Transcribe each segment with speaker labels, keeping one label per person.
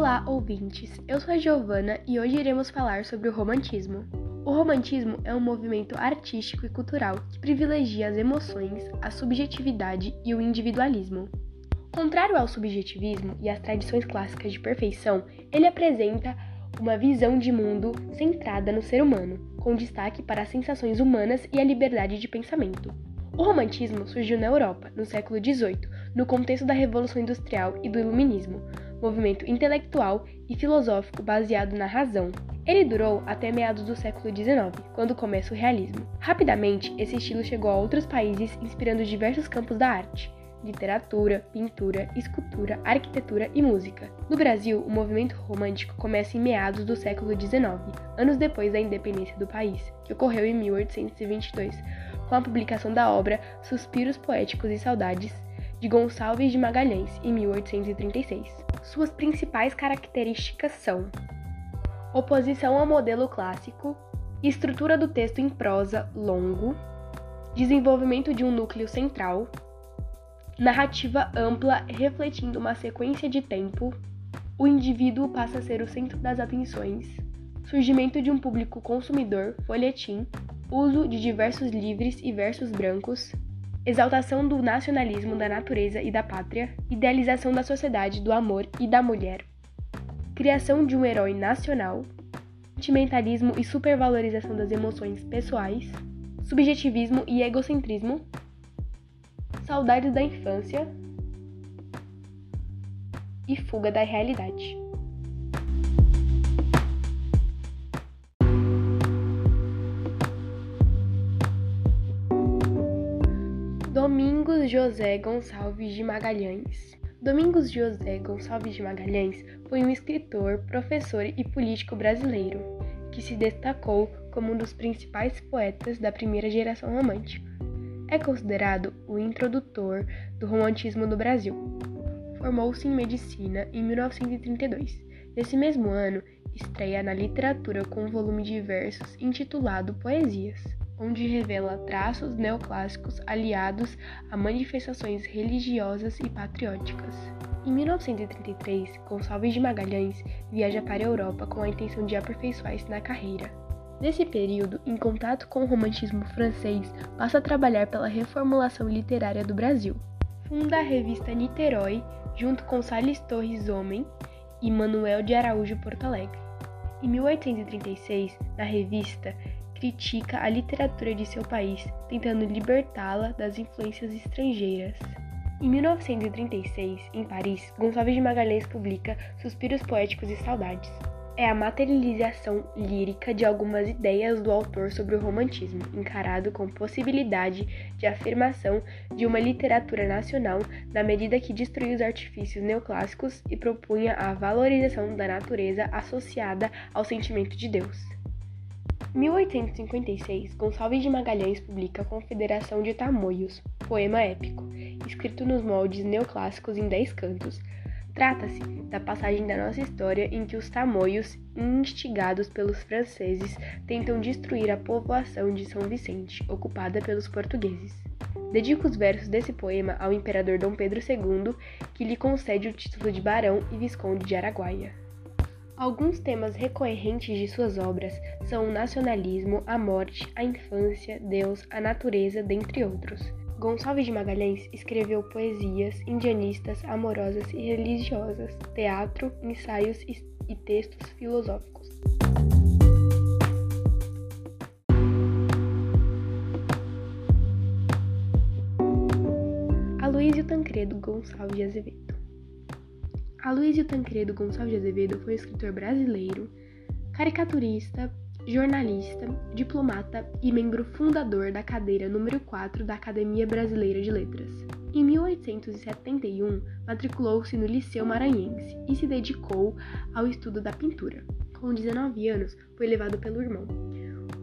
Speaker 1: Olá, ouvintes! Eu sou a Giovana e hoje iremos falar sobre o romantismo. O romantismo é um movimento artístico e cultural que privilegia as emoções, a subjetividade e o individualismo. Contrário ao subjetivismo e às tradições clássicas de perfeição, ele apresenta uma visão de mundo centrada no ser humano, com destaque para as sensações humanas e a liberdade de pensamento. O romantismo surgiu na Europa, no século XVIII, no contexto da Revolução Industrial e do Iluminismo, movimento intelectual e filosófico baseado na razão. Ele durou até meados do século XIX, quando começa o realismo. Rapidamente, esse estilo chegou a outros países, inspirando diversos campos da arte literatura, pintura, escultura, arquitetura e música. No Brasil, o movimento romântico começa em meados do século XIX, anos depois da independência do país, que ocorreu em 1822, com a publicação da obra Suspiros Poéticos e Saudades, de Gonçalves de Magalhães, em 1836. Suas principais características são oposição ao modelo clássico, estrutura do texto em prosa longo, desenvolvimento de um núcleo central, narrativa ampla refletindo uma sequência de tempo, o indivíduo passa a ser o centro das atenções, surgimento de um público consumidor, folhetim, uso de diversos livres e versos brancos, exaltação do nacionalismo da natureza e da pátria, idealização da sociedade, do amor e da mulher, criação de um herói nacional, sentimentalismo e supervalorização das emoções pessoais, subjetivismo e egocentrismo, saudades da infância. E fuga da realidade. Domingos José Gonçalves de Magalhães. Domingos José Gonçalves de Magalhães foi um escritor, professor e político brasileiro que se destacou como um dos principais poetas da primeira geração romântica. É considerado o introdutor do romantismo no Brasil. Formou-se em medicina em 1932. Nesse mesmo ano, estreia na literatura com um volume de versos intitulado Poesias onde revela traços neoclássicos aliados a manifestações religiosas e patrióticas. Em 1933, Gonçalves de Magalhães viaja para a Europa com a intenção de aperfeiçoar-se na carreira. Nesse período, em contato com o romantismo francês, passa a trabalhar pela reformulação literária do Brasil. Funda a revista Niterói, junto com Salles Torres Homem e Manuel de Araújo Porto Alegre. Em 1836, na revista, critica a literatura de seu país, tentando libertá-la das influências estrangeiras. Em 1936, em Paris, Gonçalves de Magalhães publica Suspiros Poéticos e Saudades. É a materialização lírica de algumas ideias do autor sobre o romantismo, encarado com possibilidade de afirmação de uma literatura nacional na medida que destruía os artifícios neoclássicos e propunha a valorização da natureza associada ao sentimento de Deus. 1856, Gonçalves de Magalhães publica Confederação de Tamoios, poema épico, escrito nos moldes neoclássicos em dez cantos. Trata-se da passagem da nossa história em que os tamoios, instigados pelos franceses, tentam destruir a povoação de São Vicente, ocupada pelos portugueses. Dedica os versos desse poema ao imperador Dom Pedro II, que lhe concede o título de barão e visconde de Araguaia. Alguns temas recorrentes de suas obras são o nacionalismo, a morte, a infância, Deus, a natureza, dentre outros. Gonçalves de Magalhães escreveu poesias indianistas, amorosas e religiosas, teatro, ensaios e textos filosóficos. Aloysio Tancredo Gonçalves de Azevedo Aloysio Tancredo Gonçalves de Azevedo foi um escritor brasileiro, caricaturista, jornalista, diplomata e membro fundador da cadeira número 4 da Academia Brasileira de Letras. Em 1871, matriculou-se no Liceu Maranhense e se dedicou ao estudo da pintura. Com 19 anos, foi levado pelo irmão,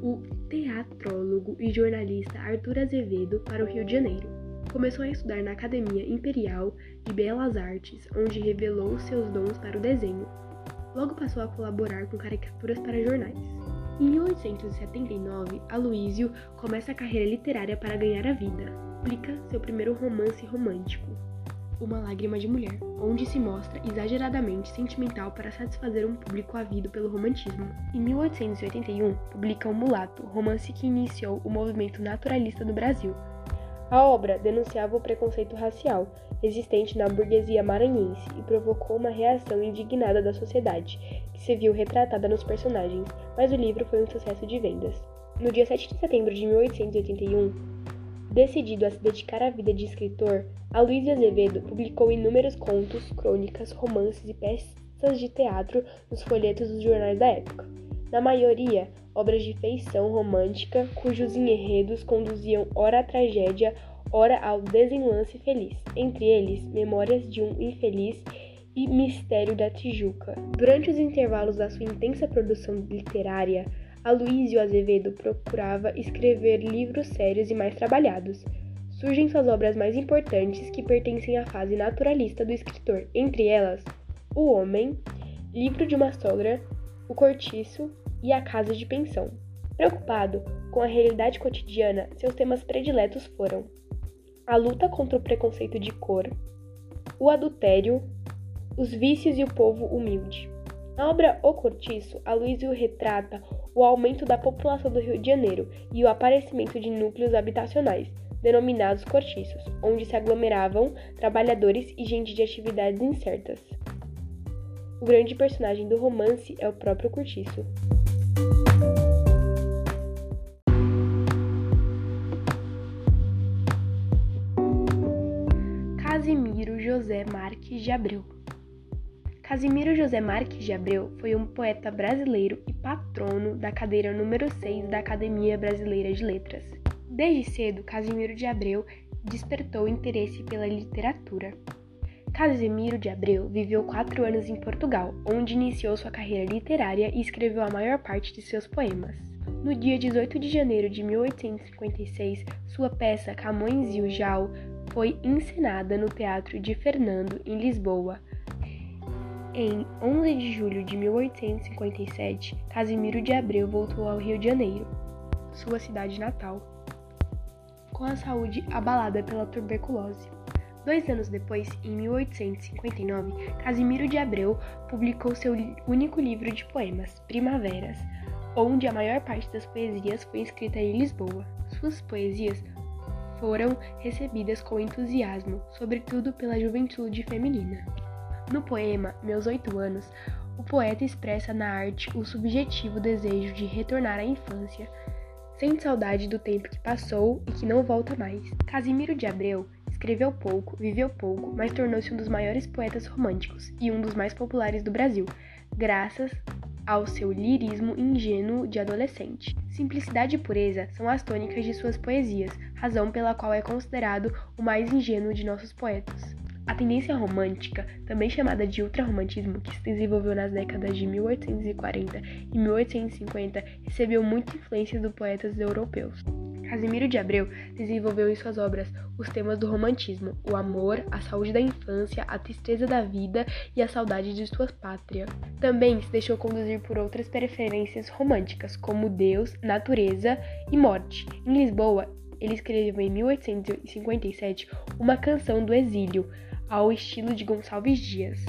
Speaker 1: o teatrólogo e jornalista Arthur Azevedo, para o Rio de Janeiro Começou a estudar na Academia Imperial de Belas Artes, onde revelou seus dons para o desenho. Logo passou a colaborar com caricaturas para jornais. Em 1879, Aloísio começa a carreira literária para ganhar a vida. Publica seu primeiro romance romântico, Uma Lágrima de Mulher, onde se mostra exageradamente sentimental para satisfazer um público ávido pelo romantismo. Em 1881, publica O Mulato, romance que iniciou o movimento naturalista no Brasil. A obra denunciava o preconceito racial existente na burguesia maranhense e provocou uma reação indignada da sociedade, que se viu retratada nos personagens, mas o livro foi um sucesso de vendas. No dia 7 de setembro de 1881, decidido a se dedicar à vida de escritor, Aloysio Azevedo publicou inúmeros contos, crônicas, romances e peças de teatro nos folhetos dos jornais da época. Na maioria, obras de feição romântica, cujos enredos conduziam ora à tragédia, ora ao desenlace feliz, entre eles Memórias de um Infeliz e Mistério da Tijuca. Durante os intervalos da sua intensa produção literária, Aloysio Azevedo procurava escrever livros sérios e mais trabalhados. Surgem suas obras mais importantes que pertencem à fase naturalista do escritor, entre elas O Homem, Livro de uma Sogra, O Cortiço e A Casa de Pensão. Preocupado com a realidade cotidiana, seus temas prediletos foram a luta contra o preconceito de cor, o adultério, os vícios e o povo humilde. Na obra O Cortiço, Aloysio retrata o aumento da população do Rio de Janeiro e o aparecimento de núcleos habitacionais, denominados cortiços, onde se aglomeravam trabalhadores e gente de atividades incertas. O grande personagem do romance é o próprio cortiço. Marques de Abreu Casimiro José Marques de Abreu foi um poeta brasileiro e patrono da cadeira número 6 da Academia Brasileira de Letras. Desde cedo, Casimiro de Abreu despertou interesse pela literatura. Casimiro de Abreu viveu quatro anos em Portugal, onde iniciou sua carreira literária e escreveu a maior parte de seus poemas. No dia 18 de janeiro de 1856, sua peça Camões e o Jal foi encenada no Teatro de Fernando, em Lisboa, em 11 de julho de 1857, Casimiro de Abreu voltou ao Rio de Janeiro, sua cidade natal, com a saúde abalada pela tuberculose. Dois anos depois, em 1859, Casimiro de Abreu publicou seu único livro de poemas, Primaveras, onde a maior parte das poesias foi escrita em Lisboa. Suas poesias foram recebidas com entusiasmo, sobretudo pela juventude feminina. No poema Meus Oito Anos, o poeta expressa na arte o subjetivo desejo de retornar à infância, sem saudade do tempo que passou e que não volta mais. Casimiro de Abreu escreveu pouco, viveu pouco, mas tornou-se um dos maiores poetas românticos e um dos mais populares do Brasil, graças ao seu lirismo ingênuo de adolescente. Simplicidade e pureza são as tônicas de suas poesias, razão pela qual é considerado o mais ingênuo de nossos poetas. A tendência romântica, também chamada de ultrarromantismo, que se desenvolveu nas décadas de 1840 e 1850, recebeu muita influência dos poetas europeus. Casimiro de Abreu desenvolveu em suas obras os temas do romantismo, o amor, a saúde da infância, a tristeza da vida e a saudade de sua pátria. Também se deixou conduzir por outras preferências românticas, como Deus, natureza e morte. Em Lisboa, ele escreveu em 1857 uma canção do exílio, ao estilo de Gonçalves Dias.